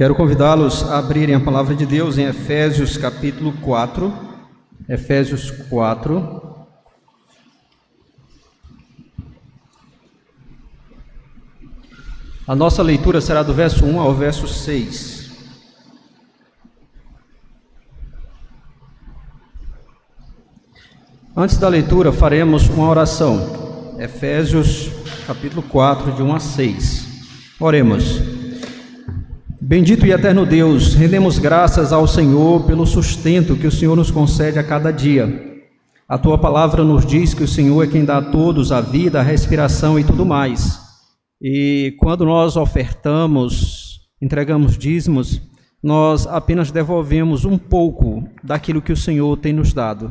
Quero convidá-los a abrirem a palavra de Deus em Efésios capítulo 4. Efésios 4. A nossa leitura será do verso 1 ao verso 6. Antes da leitura, faremos uma oração. Efésios capítulo 4, de 1 a 6. Oremos. Bendito e eterno Deus, rendemos graças ao Senhor pelo sustento que o Senhor nos concede a cada dia. A tua palavra nos diz que o Senhor é quem dá a todos a vida, a respiração e tudo mais. E quando nós ofertamos, entregamos dízimos, nós apenas devolvemos um pouco daquilo que o Senhor tem nos dado.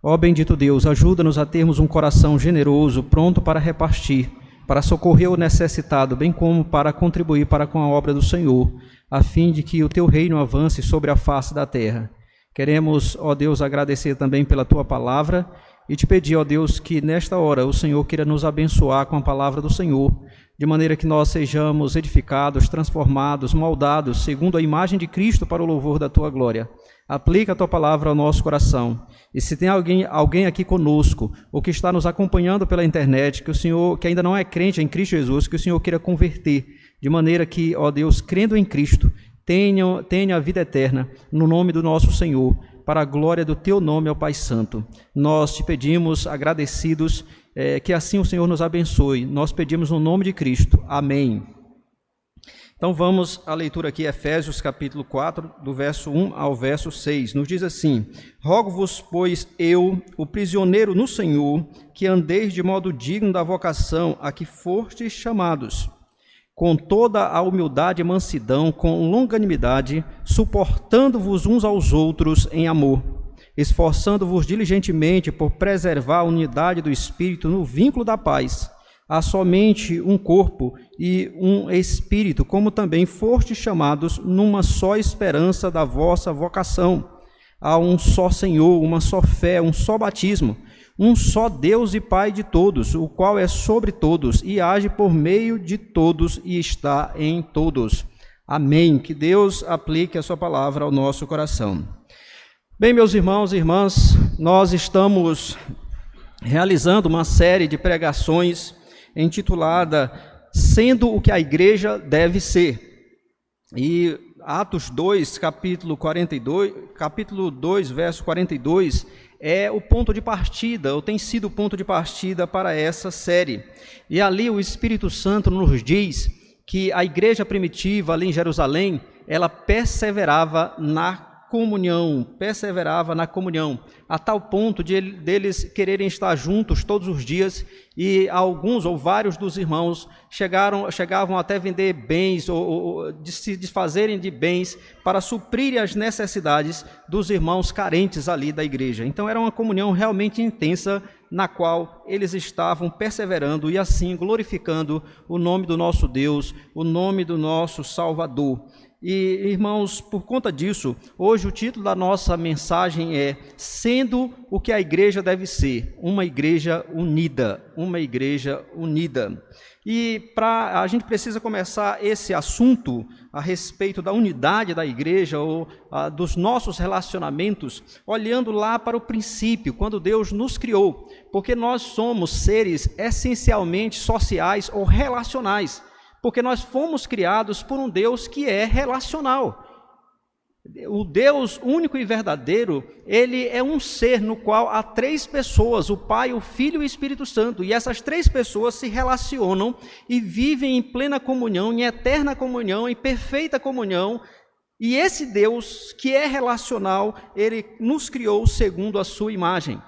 Ó bendito Deus, ajuda-nos a termos um coração generoso, pronto para repartir para socorrer o necessitado, bem como para contribuir para com a obra do Senhor, a fim de que o teu reino avance sobre a face da terra. Queremos, ó Deus, agradecer também pela tua palavra e te pedir, ó Deus, que nesta hora o Senhor queira nos abençoar com a palavra do Senhor, de maneira que nós sejamos edificados, transformados, moldados, segundo a imagem de Cristo para o louvor da tua glória. Aplica a tua palavra ao nosso coração. E se tem alguém, alguém aqui conosco, ou que está nos acompanhando pela internet, que o Senhor, que ainda não é crente em Cristo Jesus, que o Senhor queira converter, de maneira que, ó Deus, crendo em Cristo, tenha, tenha a vida eterna, no nome do nosso Senhor, para a glória do teu nome, ó Pai Santo. Nós te pedimos, agradecidos, é, que assim o Senhor nos abençoe. Nós pedimos no nome de Cristo. Amém. Então vamos à leitura aqui, Efésios capítulo 4, do verso 1 ao verso 6. Nos diz assim: Rogo-vos, pois, eu, o prisioneiro no Senhor, que andeis de modo digno da vocação a que fostes chamados, com toda a humildade e mansidão, com longanimidade, suportando-vos uns aos outros em amor, esforçando-vos diligentemente por preservar a unidade do Espírito no vínculo da paz há somente um corpo e um espírito, como também fostes chamados numa só esperança da vossa vocação. Há um só Senhor, uma só fé, um só batismo, um só Deus e Pai de todos, o qual é sobre todos e age por meio de todos e está em todos. Amém. Que Deus aplique a sua palavra ao nosso coração. Bem, meus irmãos e irmãs, nós estamos realizando uma série de pregações intitulada Sendo o que a igreja deve ser. E Atos 2, capítulo 42, capítulo 2, verso 42, é o ponto de partida, ou tem sido o ponto de partida para essa série. E ali o Espírito Santo nos diz que a igreja primitiva ali em Jerusalém, ela perseverava na comunhão, perseverava na comunhão, a tal ponto de deles quererem estar juntos todos os dias, e alguns ou vários dos irmãos chegaram, chegavam até vender bens ou, ou de se desfazerem de bens para suprir as necessidades dos irmãos carentes ali da igreja. Então era uma comunhão realmente intensa na qual eles estavam perseverando e assim glorificando o nome do nosso Deus, o nome do nosso Salvador. E, irmãos, por conta disso, hoje o título da nossa mensagem é Sendo o que a igreja deve ser, uma igreja unida, uma igreja unida. E para a gente precisa começar esse assunto a respeito da unidade da igreja ou a, dos nossos relacionamentos, olhando lá para o princípio, quando Deus nos criou, porque nós somos seres essencialmente sociais ou relacionais porque nós fomos criados por um Deus que é relacional. O Deus único e verdadeiro, ele é um ser no qual há três pessoas, o Pai, o Filho e o Espírito Santo, e essas três pessoas se relacionam e vivem em plena comunhão, em eterna comunhão, em perfeita comunhão. E esse Deus, que é relacional, ele nos criou segundo a sua imagem.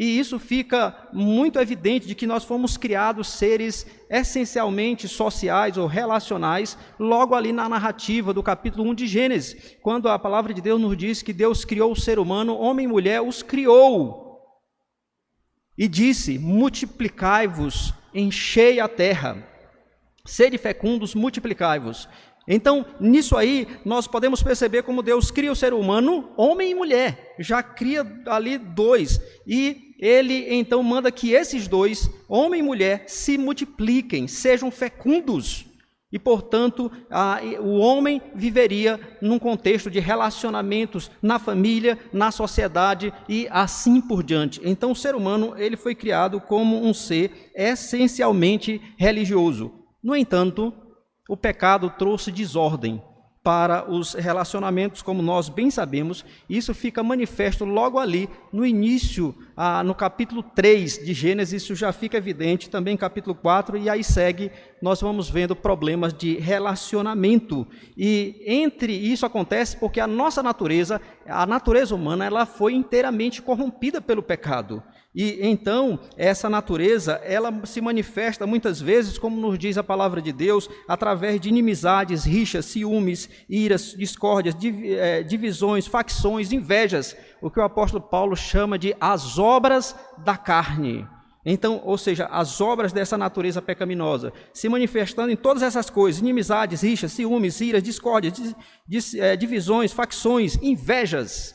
E isso fica muito evidente de que nós fomos criados seres essencialmente sociais ou relacionais, logo ali na narrativa do capítulo 1 de Gênesis, quando a palavra de Deus nos diz que Deus criou o ser humano, homem e mulher, os criou. E disse: multiplicai-vos, enchei a terra, sede fecundos, multiplicai-vos. Então, nisso aí, nós podemos perceber como Deus cria o ser humano, homem e mulher, já cria ali dois, e ele então manda que esses dois, homem e mulher, se multipliquem, sejam fecundos. E, portanto, a, o homem viveria num contexto de relacionamentos na família, na sociedade e assim por diante. Então, o ser humano ele foi criado como um ser essencialmente religioso. No entanto, o pecado trouxe desordem para os relacionamentos, como nós bem sabemos, isso fica manifesto logo ali no início, ah, no capítulo 3 de Gênesis, isso já fica evidente, também capítulo 4, e aí segue, nós vamos vendo problemas de relacionamento. E entre isso acontece porque a nossa natureza, a natureza humana, ela foi inteiramente corrompida pelo pecado. E então, essa natureza, ela se manifesta muitas vezes, como nos diz a palavra de Deus, através de inimizades, rixas, ciúmes, iras, discórdias, eh, divisões, facções, invejas, o que o apóstolo Paulo chama de as obras da carne. Então, ou seja, as obras dessa natureza pecaminosa, se manifestando em todas essas coisas, inimizades, rixas, ciúmes, iras, discórdias, eh, divisões, facções, invejas,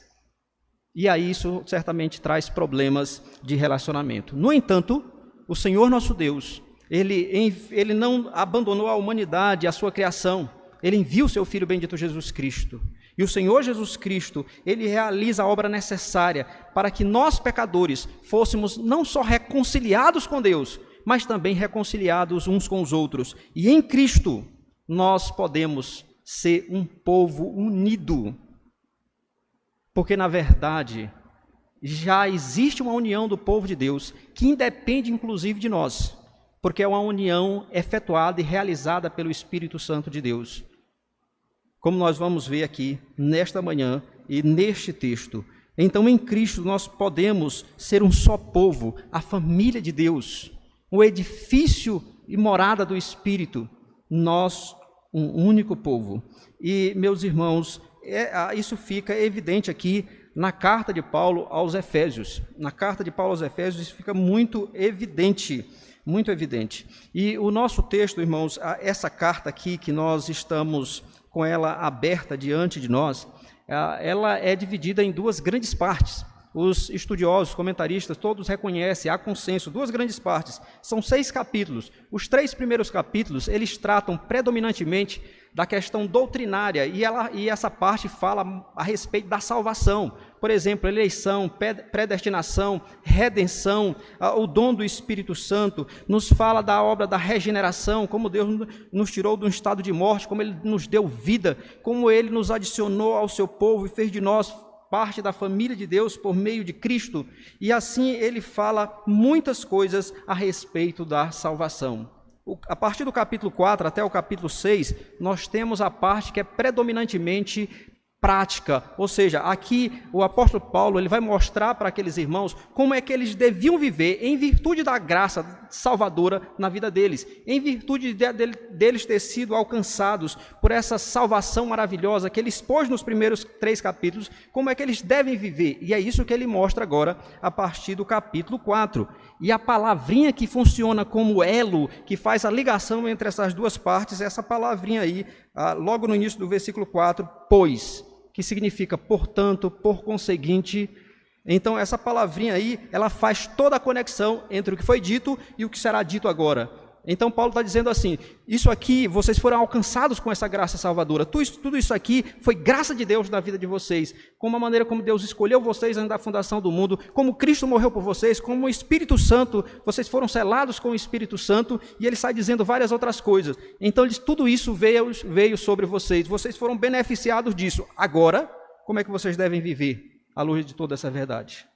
e aí isso certamente traz problemas de relacionamento. No entanto, o Senhor nosso Deus, ele, ele não abandonou a humanidade, a sua criação. Ele enviou o seu Filho bendito Jesus Cristo. E o Senhor Jesus Cristo, ele realiza a obra necessária para que nós, pecadores, fôssemos não só reconciliados com Deus, mas também reconciliados uns com os outros. E em Cristo, nós podemos ser um povo unido porque, na verdade, já existe uma união do povo de Deus que independe, inclusive, de nós, porque é uma união efetuada e realizada pelo Espírito Santo de Deus. Como nós vamos ver aqui nesta manhã e neste texto. Então, em Cristo, nós podemos ser um só povo, a família de Deus, o edifício e morada do Espírito, nós, um único povo. E, meus irmãos, é, isso fica evidente aqui na carta de Paulo aos Efésios. Na carta de Paulo aos Efésios, isso fica muito evidente, muito evidente. E o nosso texto, irmãos, essa carta aqui que nós estamos com ela aberta diante de nós, ela é dividida em duas grandes partes. Os estudiosos, comentaristas, todos reconhecem, há consenso, duas grandes partes. São seis capítulos. Os três primeiros capítulos, eles tratam predominantemente da questão doutrinária, e, ela, e essa parte fala a respeito da salvação. Por exemplo, eleição, predestinação, redenção, o dom do Espírito Santo, nos fala da obra da regeneração, como Deus nos tirou de um estado de morte, como Ele nos deu vida, como Ele nos adicionou ao seu povo e fez de nós parte da família de Deus por meio de Cristo. E assim ele fala muitas coisas a respeito da salvação a partir do capítulo 4 até o capítulo 6, nós temos a parte que é predominantemente prática, ou seja, aqui o apóstolo Paulo ele vai mostrar para aqueles irmãos como é que eles deviam viver em virtude da graça salvadora na vida deles, em virtude de, de, deles ter sido alcançados por essa salvação maravilhosa que ele expôs nos primeiros três capítulos, como é que eles devem viver, e é isso que ele mostra agora a partir do capítulo 4. E a palavrinha que funciona como elo, que faz a ligação entre essas duas partes, é essa palavrinha aí, ah, logo no início do versículo 4, pois, que significa portanto, por conseguinte. Então, essa palavrinha aí, ela faz toda a conexão entre o que foi dito e o que será dito agora. Então Paulo está dizendo assim: isso aqui, vocês foram alcançados com essa graça salvadora. Tudo isso, aqui foi graça de Deus na vida de vocês, como a maneira como Deus escolheu vocês antes da fundação do mundo, como Cristo morreu por vocês, como o Espírito Santo, vocês foram selados com o Espírito Santo, e ele sai dizendo várias outras coisas. Então tudo isso veio, veio sobre vocês, vocês foram beneficiados disso. Agora, como é que vocês devem viver à luz de toda essa verdade?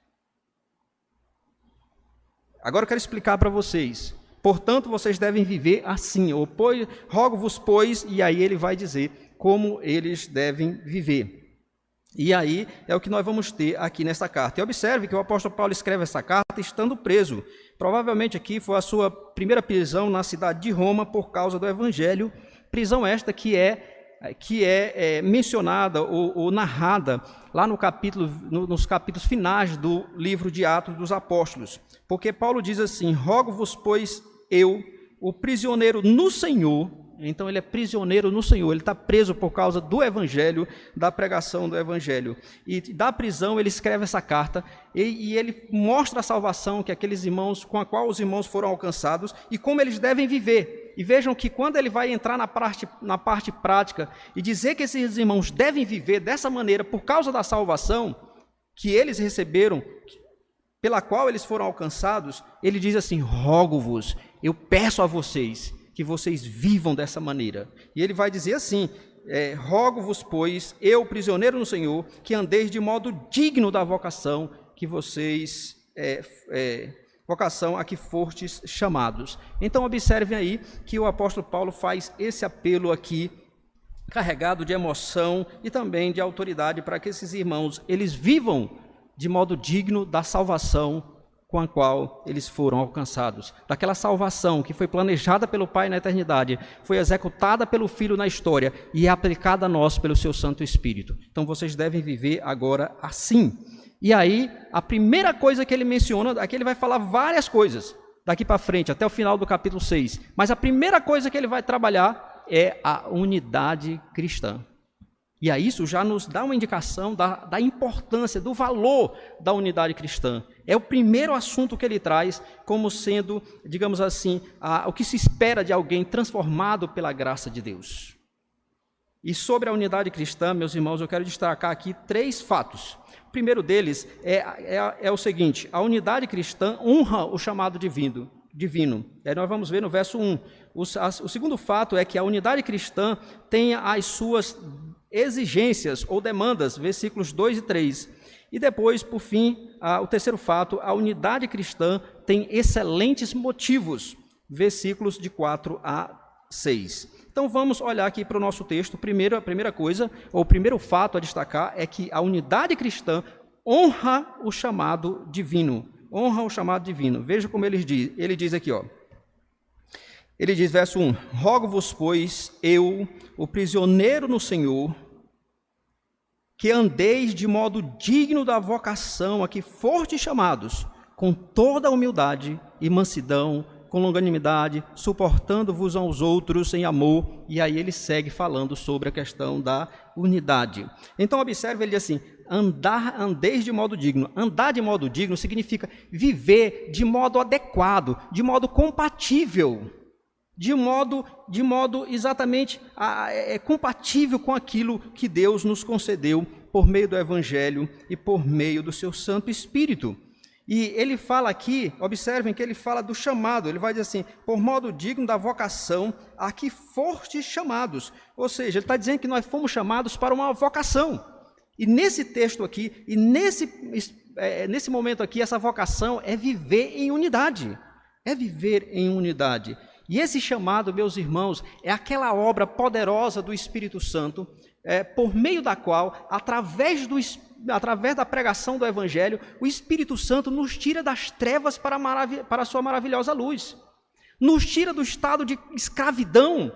Agora eu quero explicar para vocês Portanto, vocês devem viver assim. Rogo-vos, pois, e aí ele vai dizer como eles devem viver. E aí é o que nós vamos ter aqui nessa carta. E observe que o apóstolo Paulo escreve essa carta estando preso. Provavelmente aqui foi a sua primeira prisão na cidade de Roma por causa do evangelho. Prisão esta que é que é, é mencionada ou, ou, narrada lá no capítulo, no, nos capítulos finais do livro de Atos dos Apóstolos. Porque Paulo diz assim: Rogo-vos, pois, eu, o prisioneiro no Senhor, então ele é prisioneiro no Senhor, ele está preso por causa do Evangelho, da pregação do Evangelho. E da prisão ele escreve essa carta e, e, ele mostra a salvação que aqueles irmãos, com a qual os irmãos foram alcançados e como eles devem viver. E vejam que quando ele vai entrar na parte, na parte prática e dizer que esses irmãos devem viver dessa maneira por causa da salvação que eles receberam, pela qual eles foram alcançados, ele diz assim: rogo-vos, eu peço a vocês que vocês vivam dessa maneira. E ele vai dizer assim: é, rogo-vos, pois, eu, prisioneiro no Senhor, que andeis de modo digno da vocação que vocês, é, é, vocação a que fortes chamados. Então, observem aí que o apóstolo Paulo faz esse apelo aqui, carregado de emoção e também de autoridade, para que esses irmãos, eles vivam de modo digno da salvação com a qual eles foram alcançados. Daquela salvação que foi planejada pelo Pai na eternidade, foi executada pelo Filho na história e é aplicada a nós pelo seu Santo Espírito. Então vocês devem viver agora assim. E aí, a primeira coisa que ele menciona, aqui ele vai falar várias coisas, daqui para frente, até o final do capítulo 6. Mas a primeira coisa que ele vai trabalhar é a unidade cristã. E a isso já nos dá uma indicação da, da, importância, do valor da unidade cristã. É o primeiro assunto que ele traz como sendo, digamos assim, a, o que se espera de alguém transformado pela graça de Deus. E sobre a unidade cristã, meus irmãos, eu quero destacar aqui três fatos. O primeiro deles é, é, é o seguinte: a unidade cristã honra o chamado divino. divino. E nós vamos ver no verso 1. O, a, o segundo fato é que a unidade cristã tem as suas exigências ou demandas, versículos 2 e 3. E depois, por fim, a, o terceiro fato, a unidade cristã tem excelentes motivos, versículos de 4 a 6. Então vamos olhar aqui para o nosso texto. Primeiro, a primeira coisa, ou o primeiro fato a destacar é que a unidade cristã honra o chamado divino. Honra o chamado divino. Veja como ele diz. Ele diz aqui, ó. Ele diz, verso 1: Rogo-vos, pois, eu, o prisioneiro no Senhor, que andeis de modo digno da vocação a que fortes chamados, com toda humildade e mansidão, com longanimidade, suportando-vos aos outros em amor. E aí ele segue falando sobre a questão da unidade. Então observe ele diz assim: andar, andeis de modo digno. Andar de modo digno significa viver de modo adequado, de modo compatível de modo, de modo exatamente é, é, compatível com aquilo que Deus nos concedeu por meio do Evangelho e por meio do seu Santo Espírito. E ele fala aqui, observem que ele fala do chamado, ele vai dizer assim, por modo digno da vocação a que fortes chamados. Ou seja, ele está dizendo que nós fomos chamados para uma vocação. E nesse texto aqui, e nesse, é, nesse momento aqui, essa vocação é viver em unidade. É viver em unidade. E esse chamado, meus irmãos, é aquela obra poderosa do Espírito Santo, é, por meio da qual, através, do, através da pregação do Evangelho, o Espírito Santo nos tira das trevas para a, para a sua maravilhosa luz, nos tira do estado de escravidão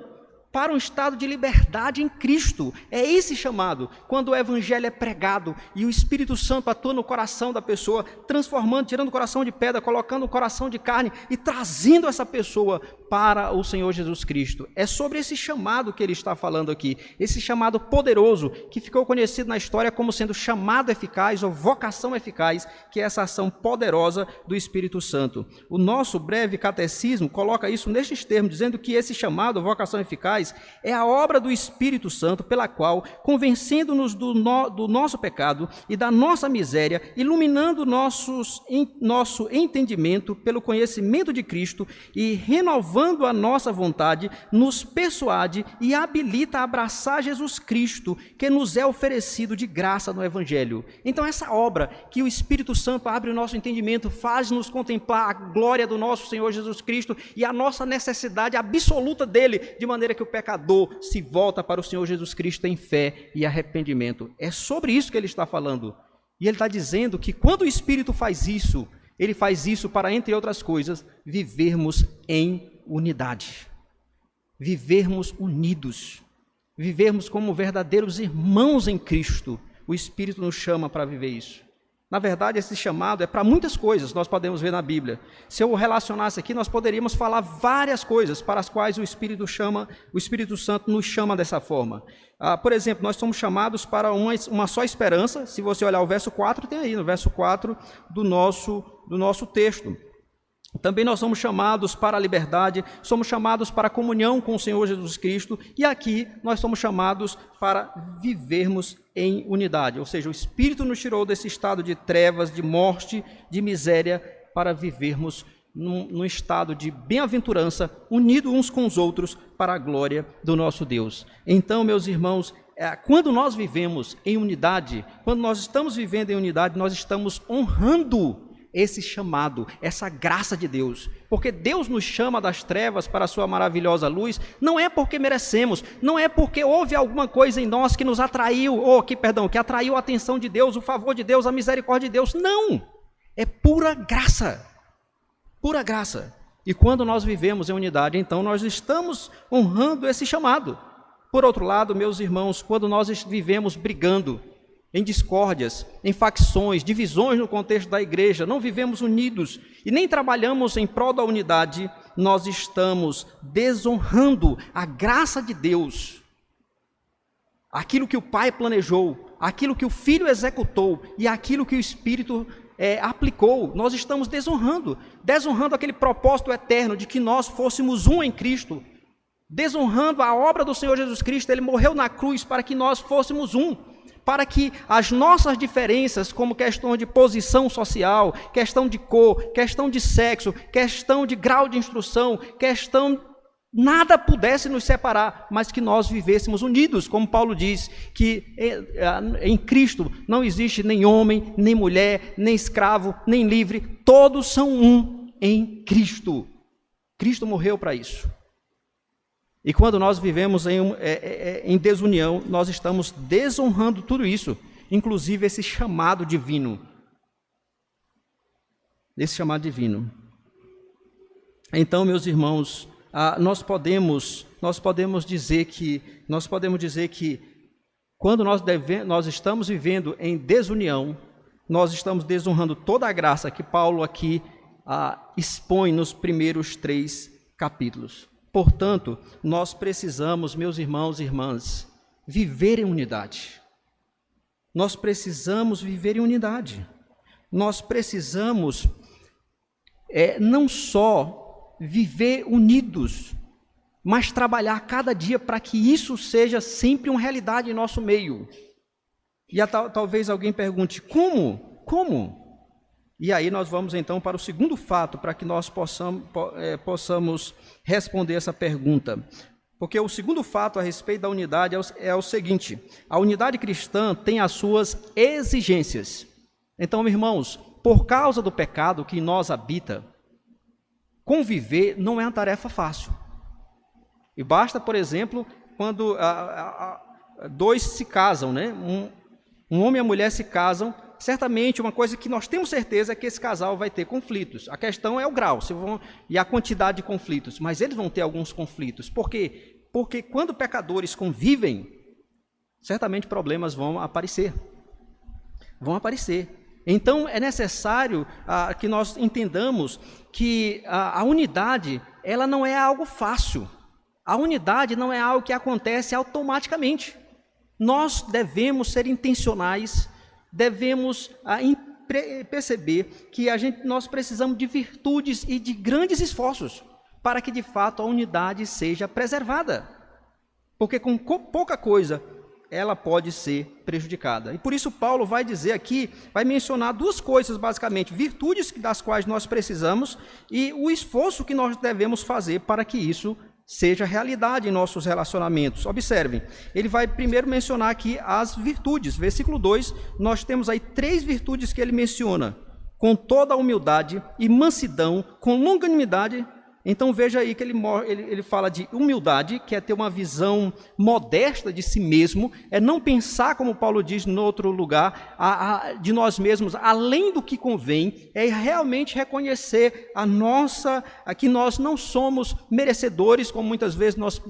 para um estado de liberdade em Cristo. É esse chamado, quando o evangelho é pregado e o Espírito Santo atua no coração da pessoa, transformando, tirando o coração de pedra, colocando o coração de carne e trazendo essa pessoa para o Senhor Jesus Cristo. É sobre esse chamado que ele está falando aqui, esse chamado poderoso que ficou conhecido na história como sendo chamado eficaz ou vocação eficaz, que é essa ação poderosa do Espírito Santo. O nosso breve catecismo coloca isso nestes termos, dizendo que esse chamado, vocação eficaz, é a obra do Espírito Santo pela qual, convencendo-nos do, no, do, nosso pecado e da nossa miséria, iluminando nossos, nosso entendimento pelo conhecimento de Cristo e renovando a nossa vontade, nos persuade e habilita a abraçar Jesus Cristo, que nos é oferecido de graça no Evangelho. Então, essa obra que o Espírito Santo abre o nosso entendimento, faz-nos contemplar a glória do nosso Senhor Jesus Cristo e a nossa necessidade absoluta dele, de maneira que o pecador se volta para o Senhor Jesus Cristo em fé e arrependimento. É sobre isso que ele está falando. E ele está dizendo que quando o Espírito faz isso, ele faz isso para, entre outras coisas, vivermos em unidade, vivermos unidos, vivermos como verdadeiros irmãos em Cristo. O Espírito nos chama para viver isso. Na verdade, esse chamado é para muitas coisas, nós podemos ver na Bíblia. Se eu relacionasse aqui, nós poderíamos falar várias coisas para as quais o Espírito chama, o Espírito Santo nos chama dessa forma. Ah, por exemplo, nós somos chamados para uma, uma só esperança. Se você olhar o verso 4, tem aí no verso 4 do nosso, do nosso texto. Também nós somos chamados para a liberdade, somos chamados para a comunhão com o Senhor Jesus Cristo, e aqui nós somos chamados para vivermos em unidade. Ou seja, o Espírito nos tirou desse estado de trevas, de morte, de miséria, para vivermos num, num estado de bem-aventurança, unidos uns com os outros, para a glória do nosso Deus. Então, meus irmãos, é, quando nós vivemos em unidade, quando nós estamos vivendo em unidade, nós estamos honrando esse chamado, essa graça de Deus. Porque Deus nos chama das trevas para a sua maravilhosa luz, não é porque merecemos, não é porque houve alguma coisa em nós que nos atraiu, ou que, perdão, que atraiu a atenção de Deus, o favor de Deus, a misericórdia de Deus. Não! É pura graça. Pura graça. E quando nós vivemos em unidade, então nós estamos honrando esse chamado. Por outro lado, meus irmãos, quando nós vivemos brigando, em discórdias, em facções, divisões no contexto da igreja, não vivemos unidos e nem trabalhamos em prol da unidade, nós estamos desonrando a graça de Deus. Aquilo que o Pai planejou, aquilo que o Filho executou e aquilo que o Espírito é, aplicou, nós estamos desonrando, desonrando aquele propósito eterno de que nós fôssemos um em Cristo, desonrando a obra do Senhor Jesus Cristo, ele morreu na cruz para que nós fôssemos um para que as nossas diferenças, como questão de posição social, questão de cor, questão de sexo, questão de grau de instrução, questão nada pudesse nos separar, mas que nós vivêssemos unidos, como Paulo diz, que em Cristo não existe nem homem, nem mulher, nem escravo, nem livre, todos são um em Cristo. Cristo morreu para isso. E quando nós vivemos em, é, é, é, em desunião, nós estamos desonrando tudo isso, inclusive esse chamado divino. Esse chamado divino. Então, meus irmãos, ah, nós podemos, nós podemos dizer que, nós podemos dizer que quando nós, deve, nós estamos vivendo em desunião, nós estamos desonrando toda a graça que Paulo aqui ah, expõe nos primeiros três capítulos. Portanto, nós precisamos, meus irmãos e irmãs, viver em unidade. Nós precisamos viver em unidade. Nós precisamos é, não só viver unidos, mas trabalhar cada dia para que isso seja sempre uma realidade em nosso meio. E a, talvez alguém pergunte: como? Como? E aí nós vamos então para o segundo fato, para que nós possamos, é, possamos responder essa pergunta. Porque o segundo fato a respeito da unidade é o, é o seguinte: a unidade cristã tem as suas exigências. Então, irmãos, por causa do pecado que em nós habita, conviver não é uma tarefa fácil. E basta, por exemplo, quando a, a, a, dois se casam, né? Um, um homem e a mulher se casam, certamente uma coisa que nós temos certeza é que esse casal vai ter conflitos. A questão é o grau vão, e a quantidade de conflitos, mas eles vão ter alguns conflitos. Por quê? Porque quando pecadores convivem, certamente problemas vão aparecer. Vão aparecer. Então é necessário ah, que nós entendamos que a, a unidade ela não é algo fácil. A unidade não é algo que acontece automaticamente. Nós devemos ser intencionais devemos ah, perceber que a gente, nós precisamos de virtudes e de grandes esforços para que de fato a unidade seja preservada. Porque com pouca coisa ela pode ser prejudicada. E por isso Paulo vai dizer aqui, vai mencionar duas coisas basicamente, virtudes das quais nós precisamos e o esforço que nós devemos fazer para que isso seja realidade em nossos relacionamentos. Observem, ele vai primeiro mencionar aqui as virtudes. Versículo 2, nós temos aí três virtudes que ele menciona: com toda a humildade e mansidão, com longanimidade então veja aí que ele, ele, ele fala de humildade, que é ter uma visão modesta de si mesmo, é não pensar, como Paulo diz no outro lugar, a, a, de nós mesmos, além do que convém, é realmente reconhecer a nossa, a que nós não somos merecedores, como muitas vezes nós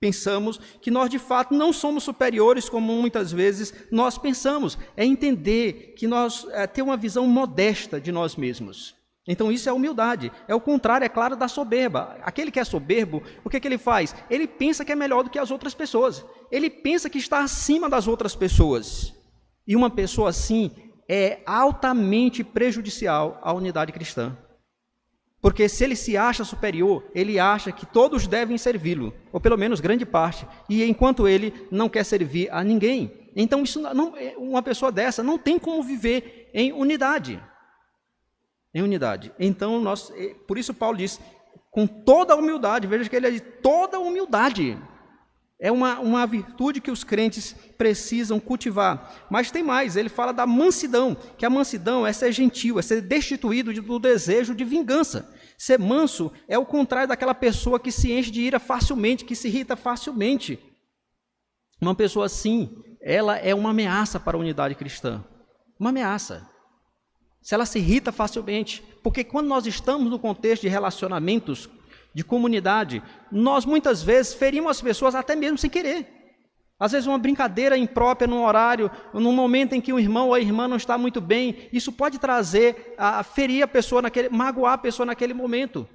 pensamos, que nós de fato não somos superiores, como muitas vezes nós pensamos. É entender que nós é, ter uma visão modesta de nós mesmos. Então isso é humildade. É o contrário, é claro, da soberba. Aquele que é soberbo, o que, é que ele faz? Ele pensa que é melhor do que as outras pessoas. Ele pensa que está acima das outras pessoas. E uma pessoa assim é altamente prejudicial à unidade cristã. Porque se ele se acha superior, ele acha que todos devem servi-lo, ou pelo menos grande parte, e enquanto ele não quer servir a ninguém. Então, isso não, uma pessoa dessa não tem como viver em unidade. Em unidade. Então, nós, por isso Paulo diz, com toda humildade, veja que ele é de toda humildade. É uma, uma virtude que os crentes precisam cultivar. Mas tem mais, ele fala da mansidão, que a mansidão é ser gentil, é ser destituído do desejo de vingança. Ser manso é o contrário daquela pessoa que se enche de ira facilmente, que se irrita facilmente. Uma pessoa assim, ela é uma ameaça para a unidade cristã. Uma ameaça. Se ela se irrita facilmente, porque quando nós estamos no contexto de relacionamentos de comunidade, nós muitas vezes ferimos as pessoas até mesmo sem querer. Às vezes uma brincadeira imprópria num horário, num momento em que o irmão ou a irmã não está muito bem, isso pode trazer a ferir a pessoa naquele, magoar a pessoa naquele momento.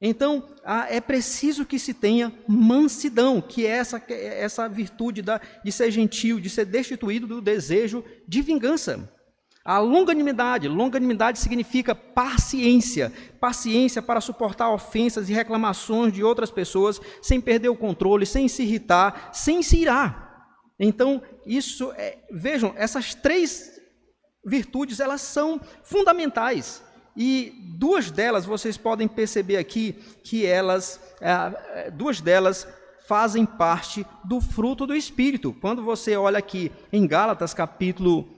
Então, é preciso que se tenha mansidão, que é essa, essa virtude da, de ser gentil, de ser destituído do desejo de vingança. A longanimidade, longanimidade significa paciência, paciência para suportar ofensas e reclamações de outras pessoas sem perder o controle, sem se irritar, sem se irar. Então, isso é, vejam, essas três virtudes, elas são fundamentais. E duas delas, vocês podem perceber aqui que elas, é, duas delas fazem parte do fruto do Espírito. Quando você olha aqui em Gálatas, capítulo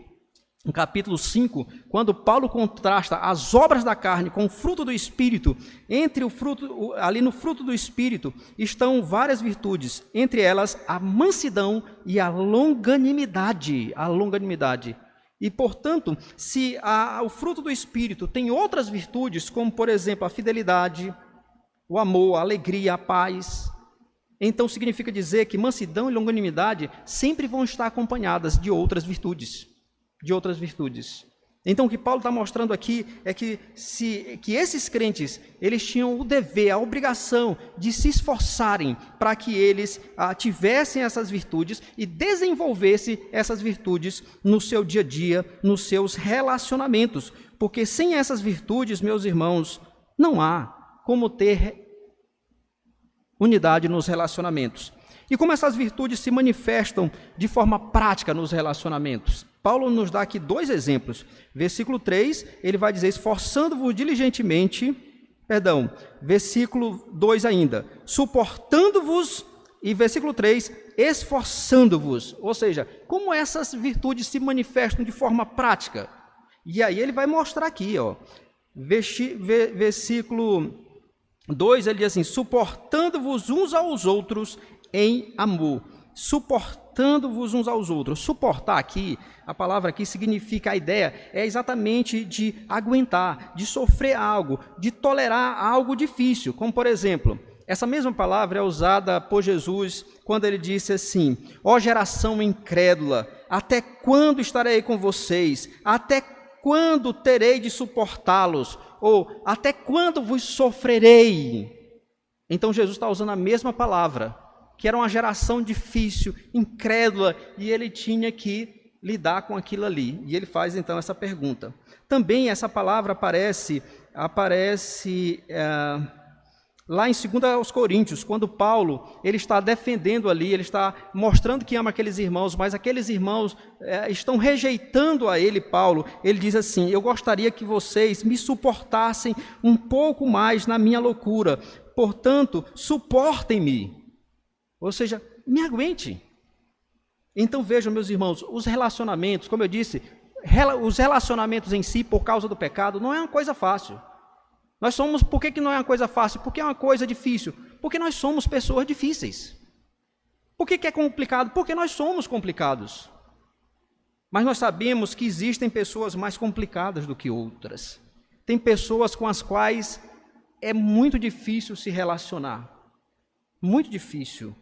no capítulo 5, quando Paulo contrasta as obras da carne com o fruto do espírito, entre o fruto ali no fruto do espírito estão várias virtudes, entre elas a mansidão e a longanimidade, a longanimidade. E, portanto, se a, o fruto do espírito tem outras virtudes, como por exemplo a fidelidade, o amor, a alegria, a paz, então significa dizer que mansidão e longanimidade sempre vão estar acompanhadas de outras virtudes de outras virtudes. Então o que Paulo está mostrando aqui é que, se, que esses crentes eles tinham o dever, a obrigação de se esforçarem para que eles ah, tivessem essas virtudes e desenvolvessem essas virtudes no seu dia a dia, nos seus relacionamentos. Porque sem essas virtudes, meus irmãos, não há como ter unidade nos relacionamentos. E como essas virtudes se manifestam de forma prática nos relacionamentos? Paulo nos dá aqui dois exemplos. Versículo 3, ele vai dizer: esforçando-vos diligentemente, perdão, versículo 2 ainda, suportando-vos, e versículo 3, esforçando-vos. Ou seja, como essas virtudes se manifestam de forma prática? E aí ele vai mostrar aqui, ó, versículo 2, ele diz assim: suportando-vos uns aos outros em amor, suportando-vos uns aos outros. Suportar aqui, a palavra aqui significa a ideia é exatamente de aguentar, de sofrer algo, de tolerar algo difícil, como por exemplo, essa mesma palavra é usada por Jesus quando ele disse assim: Ó geração incrédula, até quando estarei com vocês? Até quando terei de suportá-los? Ou até quando vos sofrerei? Então Jesus está usando a mesma palavra que era uma geração difícil, incrédula, e ele tinha que lidar com aquilo ali. E ele faz então essa pergunta. Também essa palavra aparece, aparece é, lá em 2 Coríntios, quando Paulo ele está defendendo ali, ele está mostrando que ama aqueles irmãos, mas aqueles irmãos é, estão rejeitando a ele, Paulo. Ele diz assim: Eu gostaria que vocês me suportassem um pouco mais na minha loucura. Portanto, suportem-me. Ou seja, me aguente. Então vejam, meus irmãos, os relacionamentos, como eu disse, os relacionamentos em si, por causa do pecado, não é uma coisa fácil. Nós somos, por que, que não é uma coisa fácil? Porque é uma coisa difícil. Porque nós somos pessoas difíceis. Por que, que é complicado? Porque nós somos complicados. Mas nós sabemos que existem pessoas mais complicadas do que outras. Tem pessoas com as quais é muito difícil se relacionar. Muito difícil.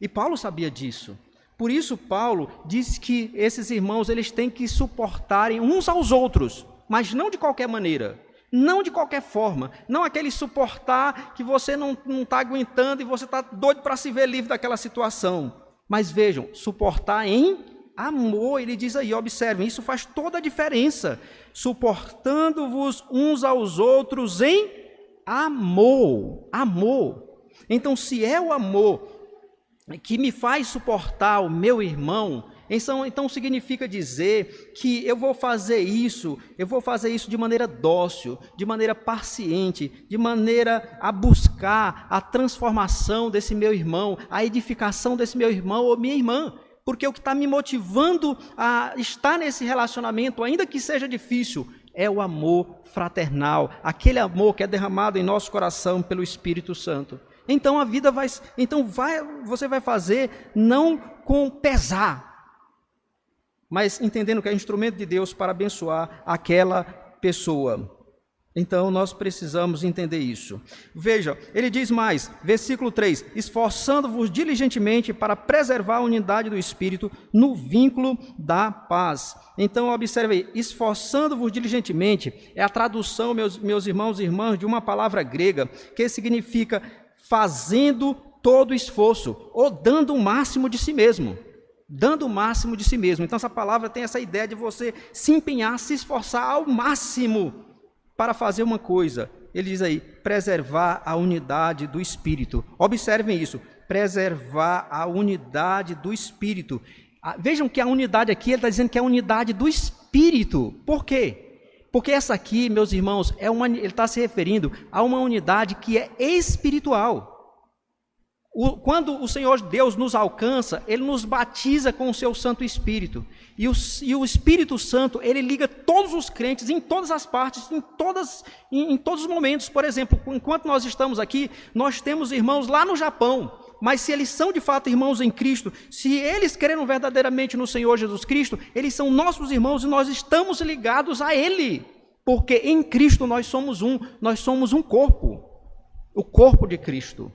E Paulo sabia disso. Por isso Paulo diz que esses irmãos eles têm que suportarem uns aos outros, mas não de qualquer maneira, não de qualquer forma, não aquele suportar que você não está aguentando e você está doido para se ver livre daquela situação. Mas vejam, suportar em amor, ele diz aí, observem, isso faz toda a diferença. Suportando-vos uns aos outros em amou, amou. Então, se é o amor que me faz suportar o meu irmão, então, então significa dizer que eu vou fazer isso, eu vou fazer isso de maneira dócil, de maneira paciente, de maneira a buscar a transformação desse meu irmão, a edificação desse meu irmão ou minha irmã. Porque o que está me motivando a estar nesse relacionamento, ainda que seja difícil, é o amor fraternal, aquele amor que é derramado em nosso coração pelo Espírito Santo. Então a vida vai, então vai, você vai fazer não com pesar, mas entendendo que é instrumento de Deus para abençoar aquela pessoa. Então nós precisamos entender isso. Veja, ele diz mais, versículo 3: esforçando-vos diligentemente para preservar a unidade do espírito no vínculo da paz. Então observe aí, esforçando-vos diligentemente é a tradução, meus, meus irmãos e irmãs, de uma palavra grega que significa fazendo todo esforço ou dando o máximo de si mesmo dando o máximo de si mesmo. Então, essa palavra tem essa ideia de você se empenhar, se esforçar ao máximo para fazer uma coisa. Ele diz aí, preservar a unidade do espírito. Observem isso, preservar a unidade do espírito. Ah, vejam que a unidade aqui, ele está dizendo que é a unidade do espírito. Por quê? Porque essa aqui, meus irmãos, é uma, ele está se referindo a uma unidade que é espiritual. O, quando o Senhor Deus nos alcança, Ele nos batiza com o seu Santo Espírito. E o, e o Espírito Santo, ele liga todos os crentes em todas as partes, em, todas, em, em todos os momentos. Por exemplo, enquanto nós estamos aqui, nós temos irmãos lá no Japão. Mas se eles são de fato irmãos em Cristo, se eles creram verdadeiramente no Senhor Jesus Cristo, eles são nossos irmãos e nós estamos ligados a Ele. Porque em Cristo nós somos um, nós somos um corpo. O corpo de Cristo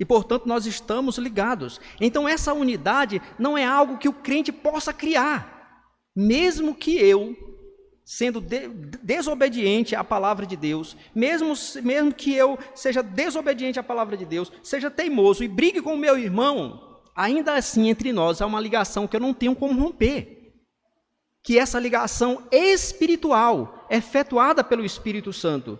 e, portanto, nós estamos ligados. Então, essa unidade não é algo que o crente possa criar, mesmo que eu, sendo de, desobediente à palavra de Deus, mesmo, mesmo que eu seja desobediente à palavra de Deus, seja teimoso e brigue com o meu irmão, ainda assim entre nós há uma ligação que eu não tenho como romper. Que essa ligação espiritual, efetuada pelo Espírito Santo.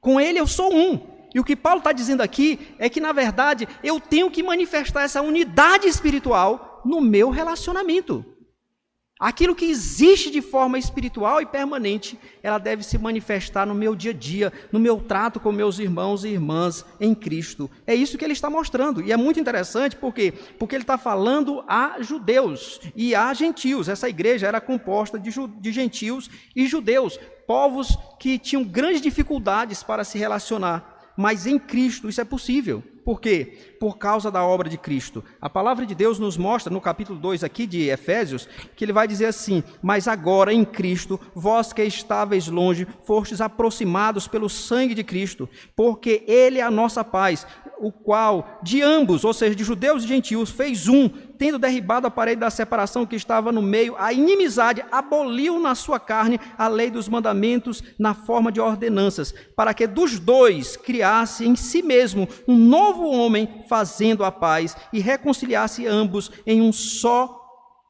Com ele eu sou um, e o que Paulo está dizendo aqui é que, na verdade, eu tenho que manifestar essa unidade espiritual no meu relacionamento. Aquilo que existe de forma espiritual e permanente, ela deve se manifestar no meu dia a dia, no meu trato com meus irmãos e irmãs em Cristo. É isso que ele está mostrando. E é muito interessante porque, porque ele está falando a judeus e a gentios. Essa igreja era composta de, de gentios e judeus, povos que tinham grandes dificuldades para se relacionar mas em Cristo isso é possível. Por quê? Por causa da obra de Cristo. A palavra de Deus nos mostra no capítulo 2 aqui de Efésios, que ele vai dizer assim: Mas agora em Cristo, vós que estáveis longe, fostes aproximados pelo sangue de Cristo, porque ele é a nossa paz, o qual de ambos, ou seja, de judeus e gentios, fez um, tendo derribado a parede da separação que estava no meio, a inimizade, aboliu na sua carne a lei dos mandamentos na forma de ordenanças, para que dos dois criasse em si mesmo um novo homem, fazendo a paz, e reconciliasse ambos em um só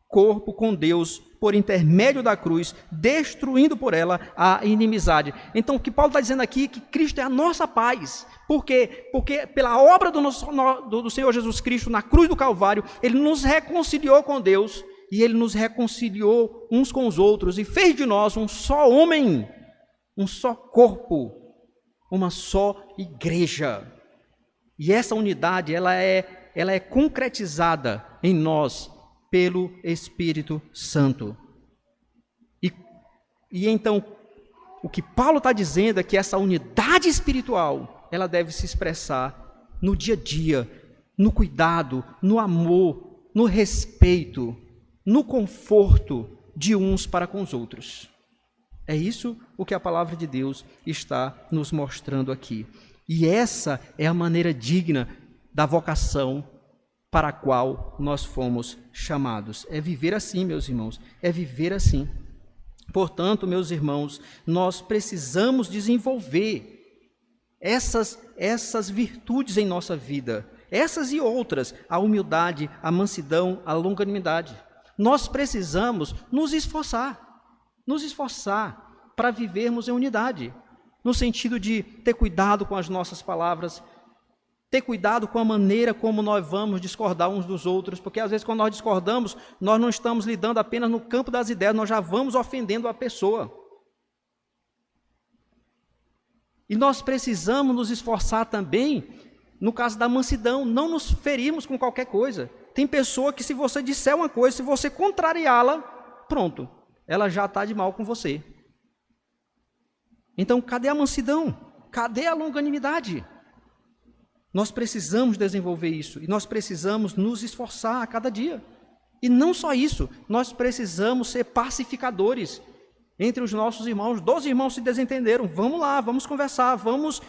corpo com Deus por intermédio da cruz, destruindo por ela a inimizade. Então, o que Paulo está dizendo aqui é que Cristo é a nossa paz. Por quê? Porque pela obra do, nosso, do, Senhor Jesus Cristo na cruz do Calvário, Ele nos reconciliou com Deus e Ele nos reconciliou uns com os outros e fez de nós um só homem, um só corpo, uma só igreja. E essa unidade, ela é, ela é concretizada em nós pelo Espírito Santo. E, e então, o que Paulo está dizendo é que essa unidade espiritual ela deve se expressar no dia a dia, no cuidado, no amor, no respeito, no conforto de uns para com os outros. É isso o que a palavra de Deus está nos mostrando aqui. E essa é a maneira digna da vocação para a qual nós fomos chamados. É viver assim, meus irmãos, é viver assim. Portanto, meus irmãos, nós precisamos desenvolver essas, essas virtudes em nossa vida, essas e outras, a humildade, a mansidão, a longanimidade. Nós precisamos nos esforçar, nos esforçar para vivermos em unidade. no sentido de ter cuidado com as nossas palavras, ter cuidado com a maneira como nós vamos discordar uns dos outros, porque às vezes quando nós discordamos, nós não estamos lidando apenas no campo das ideias, nós já vamos ofendendo a pessoa. E nós precisamos nos esforçar também, no caso da mansidão, não nos ferirmos com qualquer coisa. Tem pessoa que, se você disser uma coisa, se você contrariá-la, pronto, ela já está de mal com você. Então, cadê a mansidão? Cadê a longanimidade? Nós precisamos desenvolver isso e nós precisamos nos esforçar a cada dia. E não só isso, nós precisamos ser pacificadores entre os nossos irmãos. Dois irmãos se desentenderam. Vamos lá, vamos conversar, vamos.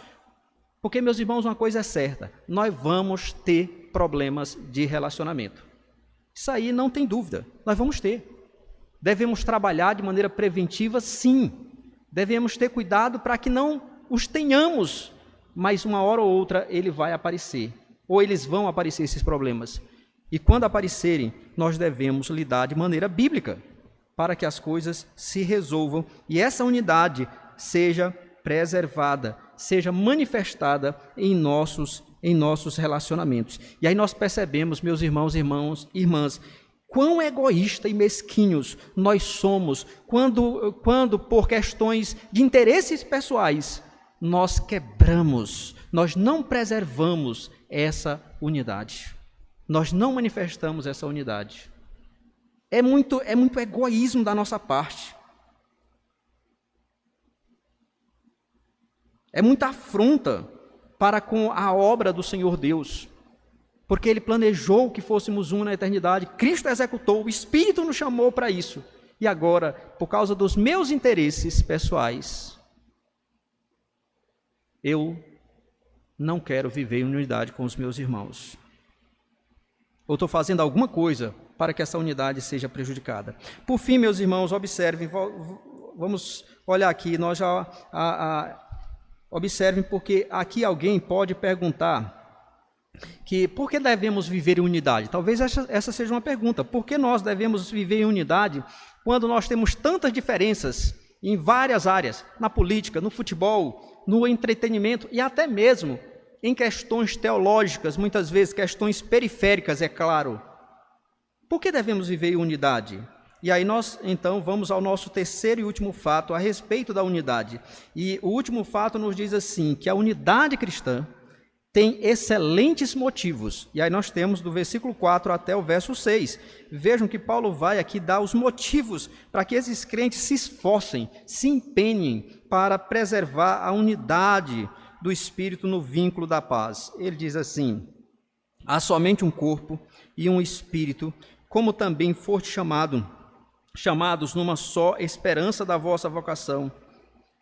Porque, meus irmãos, uma coisa é certa: nós vamos ter problemas de relacionamento. Isso aí não tem dúvida, nós vamos ter. Devemos trabalhar de maneira preventiva, sim. Devemos ter cuidado para que não os tenhamos mas uma hora ou outra ele vai aparecer, ou eles vão aparecer esses problemas. E quando aparecerem, nós devemos lidar de maneira bíblica, para que as coisas se resolvam e essa unidade seja preservada, seja manifestada em nossos em nossos relacionamentos. E aí nós percebemos, meus irmãos, irmãos, irmãs, quão egoísta e mesquinhos nós somos quando quando por questões de interesses pessoais nós quebramos, nós não preservamos essa unidade. Nós não manifestamos essa unidade. É muito, é muito egoísmo da nossa parte. É muita afronta para com a obra do Senhor Deus. Porque Ele planejou que fôssemos um na eternidade, Cristo executou, o Espírito nos chamou para isso. E agora, por causa dos meus interesses pessoais, eu não quero viver em unidade com os meus irmãos. Ou estou fazendo alguma coisa para que essa unidade seja prejudicada. Por fim, meus irmãos, observem, vamos olhar aqui, nós já a, a, observem, porque aqui alguém pode perguntar que por que devemos viver em unidade? Talvez essa, essa seja uma pergunta. Por que nós devemos viver em unidade quando nós temos tantas diferenças em várias áreas, na política, no futebol, no entretenimento e até mesmo em questões teológicas, muitas vezes questões periféricas, é claro. Por que devemos viver em unidade? E aí nós então vamos ao nosso terceiro e último fato a respeito da unidade. E o último fato nos diz assim, que a unidade cristã tem excelentes motivos. E aí nós temos do versículo 4 até o verso 6. Vejam que Paulo vai aqui dar os motivos para que esses crentes se esforcem, se empenhem para preservar a unidade do espírito no vínculo da paz. Ele diz assim: Há somente um corpo e um espírito, como também foste chamado, chamados numa só esperança da vossa vocação.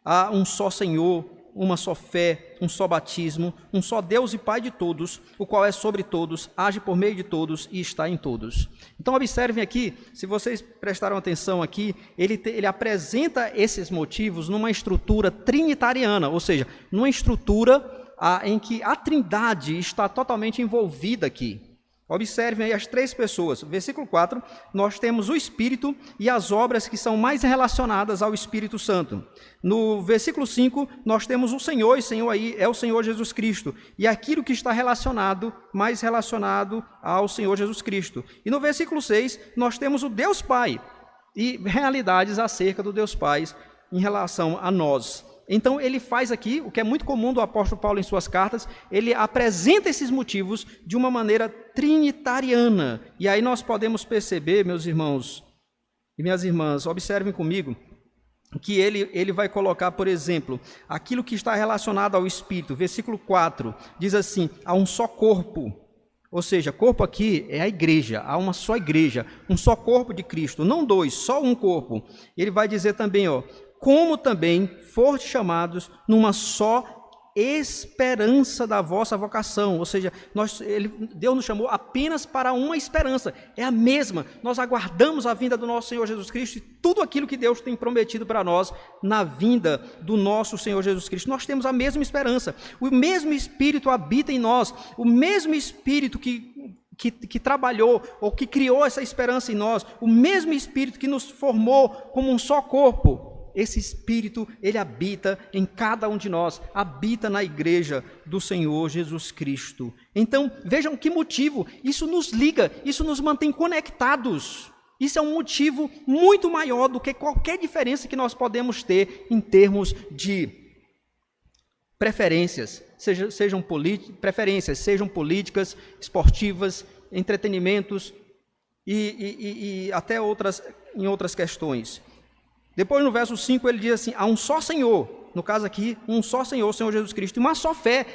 Há um só Senhor, uma só fé, um só batismo, um só Deus e Pai de todos, o qual é sobre todos, age por meio de todos e está em todos. Então, observem aqui, se vocês prestaram atenção aqui, ele, te, ele apresenta esses motivos numa estrutura trinitariana, ou seja, numa estrutura a, em que a trindade está totalmente envolvida aqui. Observem aí as três pessoas. Versículo 4, nós temos o Espírito e as obras que são mais relacionadas ao Espírito Santo. No versículo 5, nós temos o Senhor, e Senhor aí é o Senhor Jesus Cristo. E aquilo que está relacionado, mais relacionado ao Senhor Jesus Cristo. E no versículo 6, nós temos o Deus Pai e realidades acerca do Deus Pai em relação a nós. Então ele faz aqui, o que é muito comum do apóstolo Paulo em suas cartas, ele apresenta esses motivos de uma maneira trinitariana. E aí nós podemos perceber, meus irmãos e minhas irmãs, observem comigo, que ele, ele vai colocar, por exemplo, aquilo que está relacionado ao Espírito. Versículo 4 diz assim: há um só corpo. Ou seja, corpo aqui é a igreja, há uma só igreja, um só corpo de Cristo, não dois, só um corpo. Ele vai dizer também, ó, como também fortes chamados numa só esperança da vossa vocação, ou seja, nós, ele, Deus nos chamou apenas para uma esperança, é a mesma. Nós aguardamos a vinda do nosso Senhor Jesus Cristo e tudo aquilo que Deus tem prometido para nós na vinda do nosso Senhor Jesus Cristo. Nós temos a mesma esperança, o mesmo Espírito habita em nós, o mesmo Espírito que que, que, trabalhou ou que criou essa esperança em nós, o mesmo Espírito que nos formou como um só corpo, esse Espírito, ele habita em cada um de nós, habita na igreja do Senhor Jesus Cristo. Então, vejam que motivo, isso nos liga, isso nos mantém conectados. Isso é um motivo muito maior do que qualquer diferença que nós podemos ter em termos de preferências, seja, sejam preferências, sejam políticas, esportivas, entretenimentos e, e, e até outras, em outras questões. Depois, no verso 5, ele diz assim: há um só Senhor, no caso aqui, um só Senhor, Senhor Jesus Cristo, e uma só fé,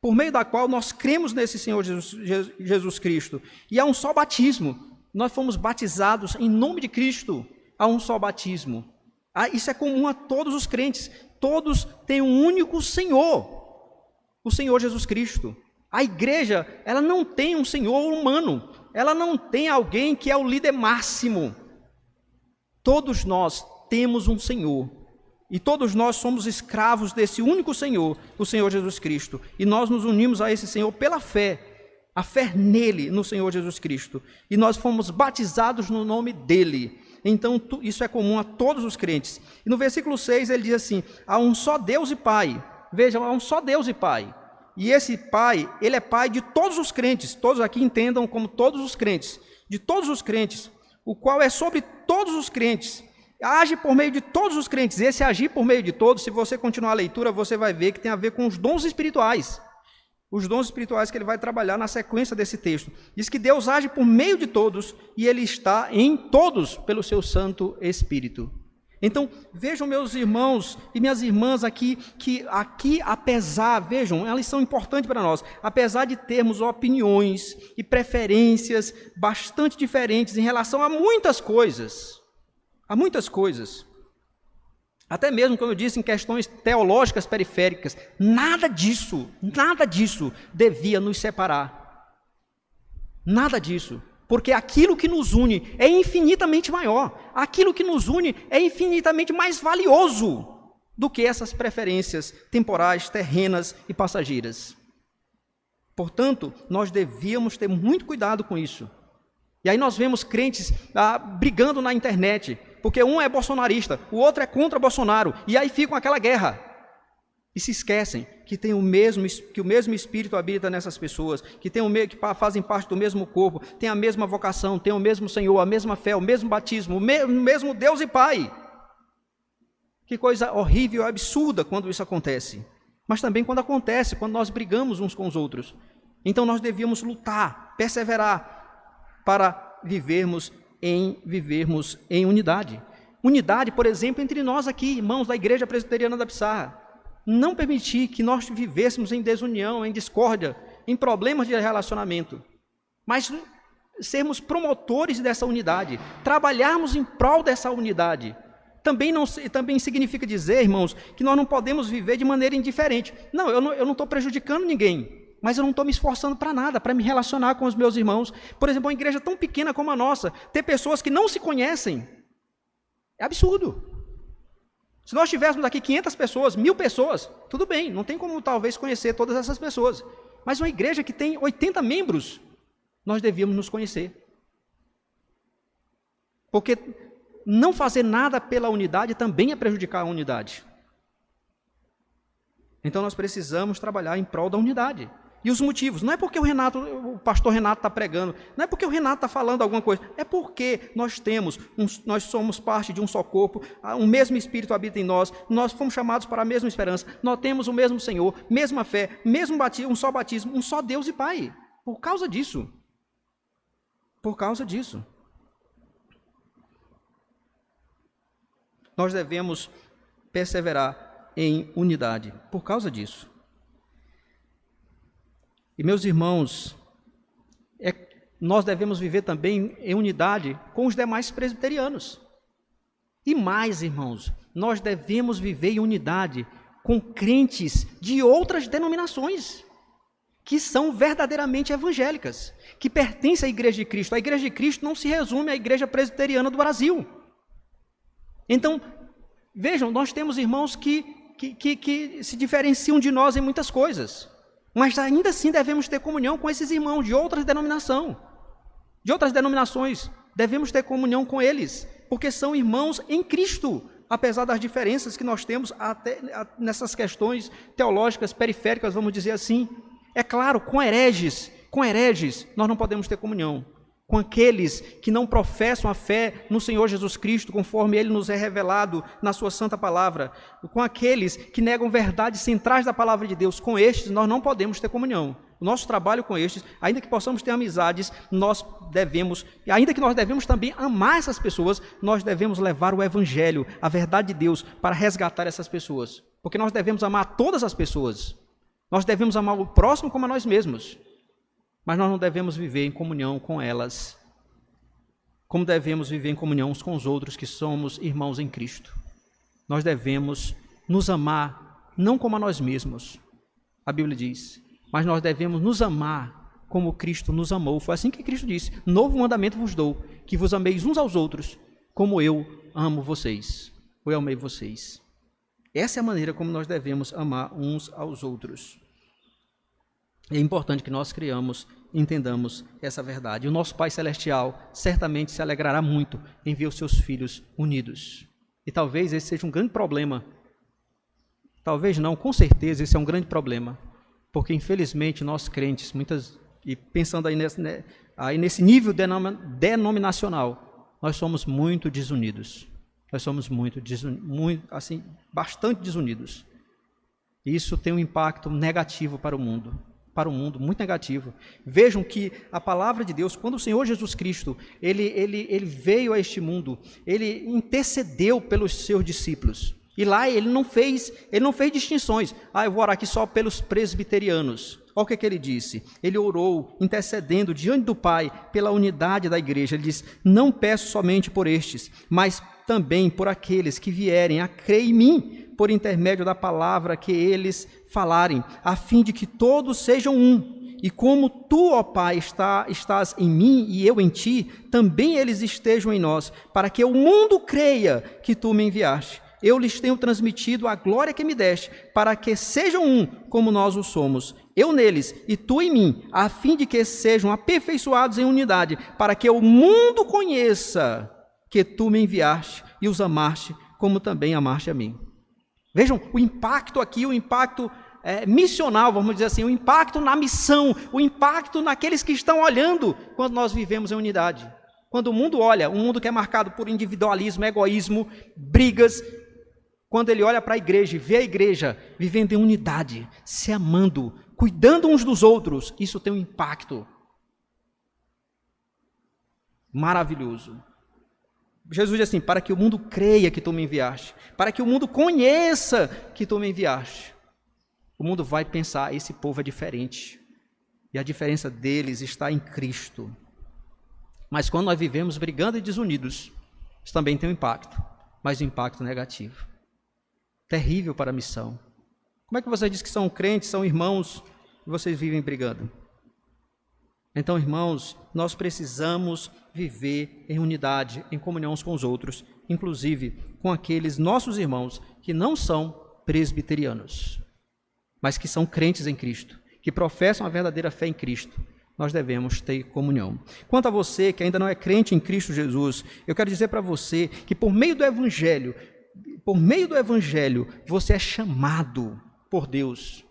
por meio da qual nós cremos nesse Senhor Jesus, Jesus Cristo. E há um só batismo. Nós fomos batizados em nome de Cristo, há um só batismo. Ah, isso é comum a todos os crentes. Todos têm um único Senhor, o Senhor Jesus Cristo. A igreja, ela não tem um Senhor humano, ela não tem alguém que é o líder máximo. Todos nós temos um Senhor. E todos nós somos escravos desse único Senhor, o Senhor Jesus Cristo. E nós nos unimos a esse Senhor pela fé, a fé nele, no Senhor Jesus Cristo. E nós fomos batizados no nome dele. Então, isso é comum a todos os crentes. E no versículo 6 ele diz assim: há um só Deus e Pai. Vejam, há um só Deus e Pai. E esse Pai, ele é Pai de todos os crentes. Todos aqui entendam como todos os crentes. De todos os crentes. O qual é sobre todos os crentes age por meio de todos os crentes. Esse agir por meio de todos, se você continuar a leitura, você vai ver que tem a ver com os dons espirituais. Os dons espirituais que ele vai trabalhar na sequência desse texto. Diz que Deus age por meio de todos e ele está em todos pelo seu Santo Espírito. Então, vejam meus irmãos e minhas irmãs aqui, que aqui, apesar, vejam, é uma lição importante para nós, apesar de termos opiniões e preferências bastante diferentes em relação a muitas coisas, Há muitas coisas. Até mesmo, como eu disse, em questões teológicas periféricas, nada disso, nada disso devia nos separar. Nada disso. Porque aquilo que nos une é infinitamente maior. Aquilo que nos une é infinitamente mais valioso do que essas preferências temporais, terrenas e passageiras. Portanto, nós devíamos ter muito cuidado com isso. E aí nós vemos crentes ah, brigando na internet, porque um é bolsonarista, o outro é contra Bolsonaro, e aí ficam aquela guerra. E se esquecem que tem o mesmo que o mesmo espírito habita nessas pessoas, que tem o que fazem parte do mesmo corpo, tem a mesma vocação, tem o mesmo Senhor, a mesma fé, o mesmo batismo, o mesmo Deus e Pai. Que coisa horrível, absurda quando isso acontece. Mas também quando acontece, quando nós brigamos uns com os outros. Então nós devíamos lutar, perseverar para vivermos em vivermos em unidade. Unidade, por exemplo, entre nós aqui, irmãos da Igreja Presbiteriana da Pissarra. Não permitir que nós vivêssemos em desunião, em discórdia, em problemas de relacionamento, mas sermos promotores dessa unidade, trabalharmos em prol dessa unidade. Também, não, também significa dizer, irmãos, que nós não podemos viver de maneira indiferente. Não, eu não estou prejudicando ninguém mas eu não estou me esforçando para nada, para me relacionar com os meus irmãos. Por exemplo, uma igreja tão pequena como a nossa, ter pessoas que não se conhecem, é absurdo. Se nós tivéssemos aqui 500 pessoas, mil pessoas, tudo bem, não tem como talvez conhecer todas essas pessoas. Mas uma igreja que tem 80 membros, nós devíamos nos conhecer. Porque não fazer nada pela unidade também é prejudicar a unidade. Então nós precisamos trabalhar em prol da unidade. E os motivos, não é porque o Renato, o pastor Renato está pregando, não é porque o Renato está falando alguma coisa, é porque nós temos, um, nós somos parte de um só corpo, um mesmo Espírito habita em nós, nós fomos chamados para a mesma esperança, nós temos o mesmo Senhor, mesma fé, mesmo batismo, um só batismo, um só Deus e Pai. Por causa disso. Por causa disso. Nós devemos perseverar em unidade, por causa disso. E meus irmãos, é, nós devemos viver também em unidade com os demais presbiterianos. E mais, irmãos, nós devemos viver em unidade com crentes de outras denominações, que são verdadeiramente evangélicas, que pertencem à Igreja de Cristo. A Igreja de Cristo não se resume à Igreja Presbiteriana do Brasil. Então, vejam, nós temos irmãos que, que, que, que se diferenciam de nós em muitas coisas. Mas ainda assim devemos ter comunhão com esses irmãos de outras denominação, de outras denominações. Devemos ter comunhão com eles, porque são irmãos em Cristo. apesar das diferenças que nós temos até nessas questões teológicas periféricas, vamos dizer assim. É claro, com hereges, com hereges, nós não podemos ter comunhão. Com aqueles que não professam a fé no Senhor Jesus Cristo, conforme ele nos é revelado na sua santa palavra, com aqueles que negam verdades centrais da palavra de Deus, com estes nós não podemos ter comunhão. O nosso trabalho com estes, ainda que possamos ter amizades, nós devemos, ainda que nós devemos também amar essas pessoas, nós devemos levar o evangelho, a verdade de Deus, para resgatar essas pessoas. Porque nós devemos amar todas as pessoas. Nós devemos amar o próximo como a nós mesmos. Mas nós não devemos viver em comunhão com elas, como devemos viver em comunhão uns com os outros que somos irmãos em Cristo. Nós devemos nos amar não como a nós mesmos, a Bíblia diz, mas nós devemos nos amar como Cristo nos amou. Foi assim que Cristo disse: Novo mandamento vos dou, que vos ameis uns aos outros, como eu amo vocês, ou eu amei vocês. Essa é a maneira como nós devemos amar uns aos outros. É importante que nós criamos entendamos essa verdade. O nosso Pai Celestial certamente se alegrará muito em ver os seus filhos unidos. E talvez esse seja um grande problema. Talvez não, com certeza esse é um grande problema. Porque infelizmente nós crentes, muitas e pensando aí nesse, né, aí nesse nível denominacional, nós somos muito desunidos. Nós somos muito, muito assim, bastante desunidos. Isso tem um impacto negativo para o mundo para o mundo, muito negativo. Vejam que a palavra de Deus, quando o Senhor Jesus Cristo, ele, ele, ele veio a este mundo, ele intercedeu pelos seus discípulos. E lá ele não fez, ele não fez distinções. Ah, eu vou orar aqui só pelos presbiterianos. Olha o que, é que ele disse. Ele orou, intercedendo diante do Pai pela unidade da igreja. Ele diz: Não peço somente por estes, mas também por aqueles que vierem a crer em mim, por intermédio da palavra que eles falarem, a fim de que todos sejam um. E como tu, ó Pai, está, estás em mim e eu em ti, também eles estejam em nós, para que o mundo creia que tu me enviaste. Eu lhes tenho transmitido a glória que me deste, para que sejam um, como nós o somos. Eu neles e tu em mim, a fim de que sejam aperfeiçoados em unidade, para que o mundo conheça que tu me enviaste e os amaste, como também amaste a mim. Vejam o impacto aqui, o impacto é, missional, vamos dizer assim, o impacto na missão, o impacto naqueles que estão olhando quando nós vivemos em unidade. Quando o mundo olha, um mundo que é marcado por individualismo, egoísmo, brigas, quando ele olha para a igreja e vê a igreja vivendo em unidade, se amando, cuidando uns dos outros, isso tem um impacto maravilhoso. Jesus diz assim: para que o mundo creia que tu me enviaste, para que o mundo conheça que tu me enviaste. O mundo vai pensar: esse povo é diferente. E a diferença deles está em Cristo. Mas quando nós vivemos brigando e desunidos, isso também tem um impacto, mas um impacto negativo. Terrível para a missão. Como é que você diz que são crentes, são irmãos, e vocês vivem brigando? Então, irmãos, nós precisamos viver em unidade, em comunhão com os outros, inclusive com aqueles nossos irmãos que não são presbiterianos, mas que são crentes em Cristo, que professam a verdadeira fé em Cristo. Nós devemos ter comunhão. Quanto a você que ainda não é crente em Cristo Jesus, eu quero dizer para você que por meio do Evangelho, por meio do Evangelho, você é chamado por Deus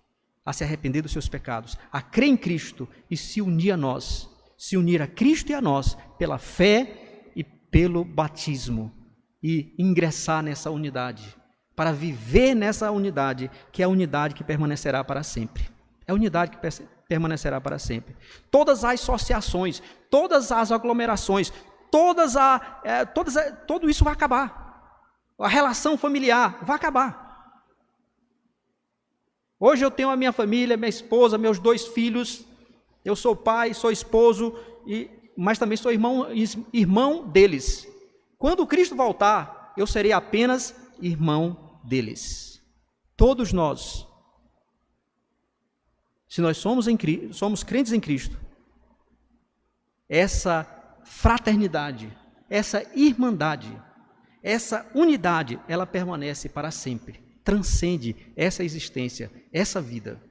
a se arrepender dos seus pecados, a crer em Cristo e se unir a nós, se unir a Cristo e a nós pela fé e pelo batismo e ingressar nessa unidade, para viver nessa unidade, que é a unidade que permanecerá para sempre. É a unidade que permanecerá para sempre. Todas as associações, todas as aglomerações, todas a, é, todas a, tudo isso vai acabar. A relação familiar vai acabar. Hoje eu tenho a minha família, minha esposa, meus dois filhos. Eu sou pai, sou esposo, e, mas também sou irmão, irmão deles. Quando Cristo voltar, eu serei apenas irmão deles. Todos nós, se nós somos, em, somos crentes em Cristo, essa fraternidade, essa irmandade, essa unidade, ela permanece para sempre transcende essa existência, essa vida.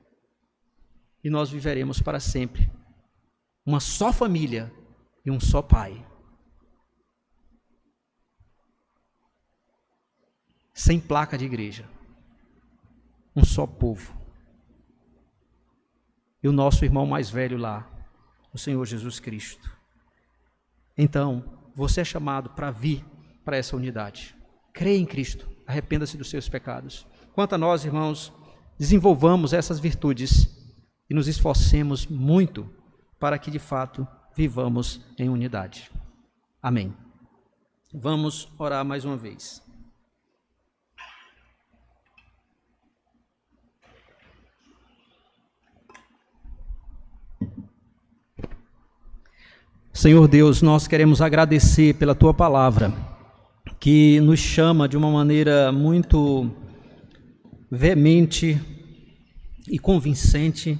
E nós viveremos para sempre uma só família e um só Pai. sem placa de igreja. Um só povo. E o nosso irmão mais velho lá, o Senhor Jesus Cristo. Então, você é chamado para vir para essa unidade. Creia em Cristo, arrependa-se dos seus pecados. Quanto a nós, irmãos, desenvolvamos essas virtudes e nos esforcemos muito para que de fato vivamos em unidade. Amém. Vamos orar mais uma vez. Senhor Deus, nós queremos agradecer pela tua palavra, que nos chama de uma maneira muito veemente e convincente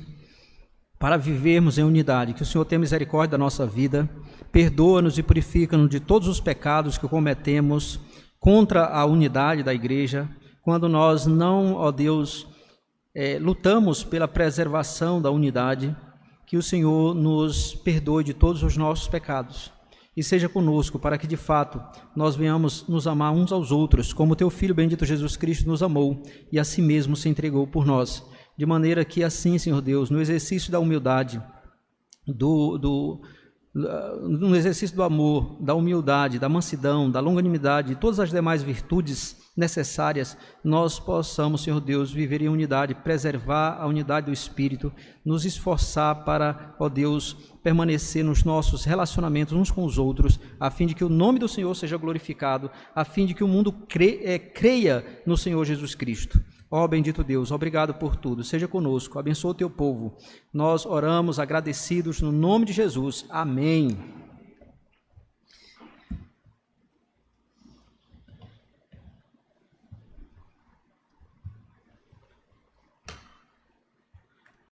para vivermos em unidade. Que o Senhor tenha misericórdia da nossa vida, perdoa-nos e purifica-nos de todos os pecados que cometemos contra a unidade da igreja, quando nós não, ó Deus, é, lutamos pela preservação da unidade que o Senhor nos perdoe de todos os nossos pecados e seja conosco, para que de fato nós venhamos nos amar uns aos outros, como teu Filho bendito Jesus Cristo nos amou e a si mesmo se entregou por nós. De maneira que assim, Senhor Deus, no exercício da humildade, do, do, no exercício do amor, da humildade, da mansidão, da longanimidade e todas as demais virtudes necessárias, nós possamos, Senhor Deus, viver em unidade, preservar a unidade do Espírito, nos esforçar para, ó Deus, permanecer nos nossos relacionamentos uns com os outros, a fim de que o nome do Senhor seja glorificado, a fim de que o mundo é, creia no Senhor Jesus Cristo. Ó oh, bendito Deus, obrigado por tudo. Seja conosco, abençoa o teu povo. Nós oramos agradecidos no nome de Jesus. Amém.